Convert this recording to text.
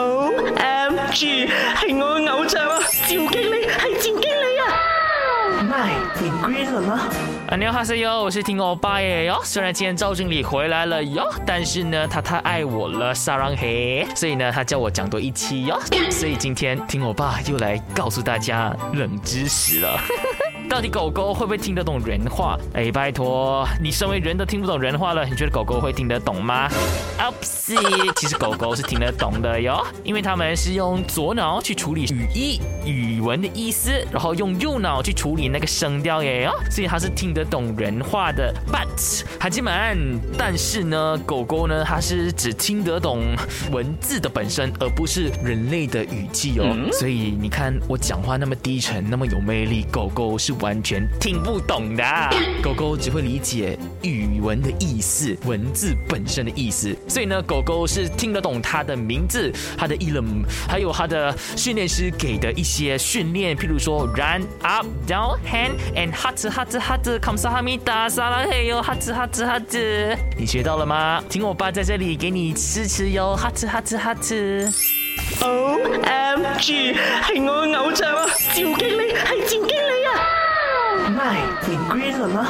O M G，系我偶像啊！赵经理，系赵经理啊！唔你规律吗？啊，你好哈西哟，我是听欧巴耶哟。虽然今天赵经理回来了哟，但是呢，他太爱我了，撒浪嘿！所以呢，他叫我讲多一期哟。所以今天听欧巴又来告诉大家冷知识了。到底狗狗会不会听得懂人话？哎，拜托，你身为人都听不懂人话了，你觉得狗狗会听得懂吗 o p s i 其实狗狗是听得懂的哟，因为它们是用左脑去处理语义、语文的意思，然后用右脑去处理那个声调耶哟，所以它是听得懂人话的。But，孩子们，但是呢，狗狗呢，它是只听得懂文字的本身，而不是人类的语气哦。所以你看我讲话那么低沉，那么有魅力，狗狗是。完全听不懂的狗狗只会理解语文的意思，文字本身的意思。所以呢，狗狗是听得懂它的名字、它的英文，还有它的训练师给的一些训练，譬如说 run up down hand and huz huz huz comes a hamid sala hey yo huz huz huz。你学到了吗？听我爸在这里给你支持哟，huz huz huz。Oh, M G，系我嘅偶像啊，赵经理系赵。你归了吗？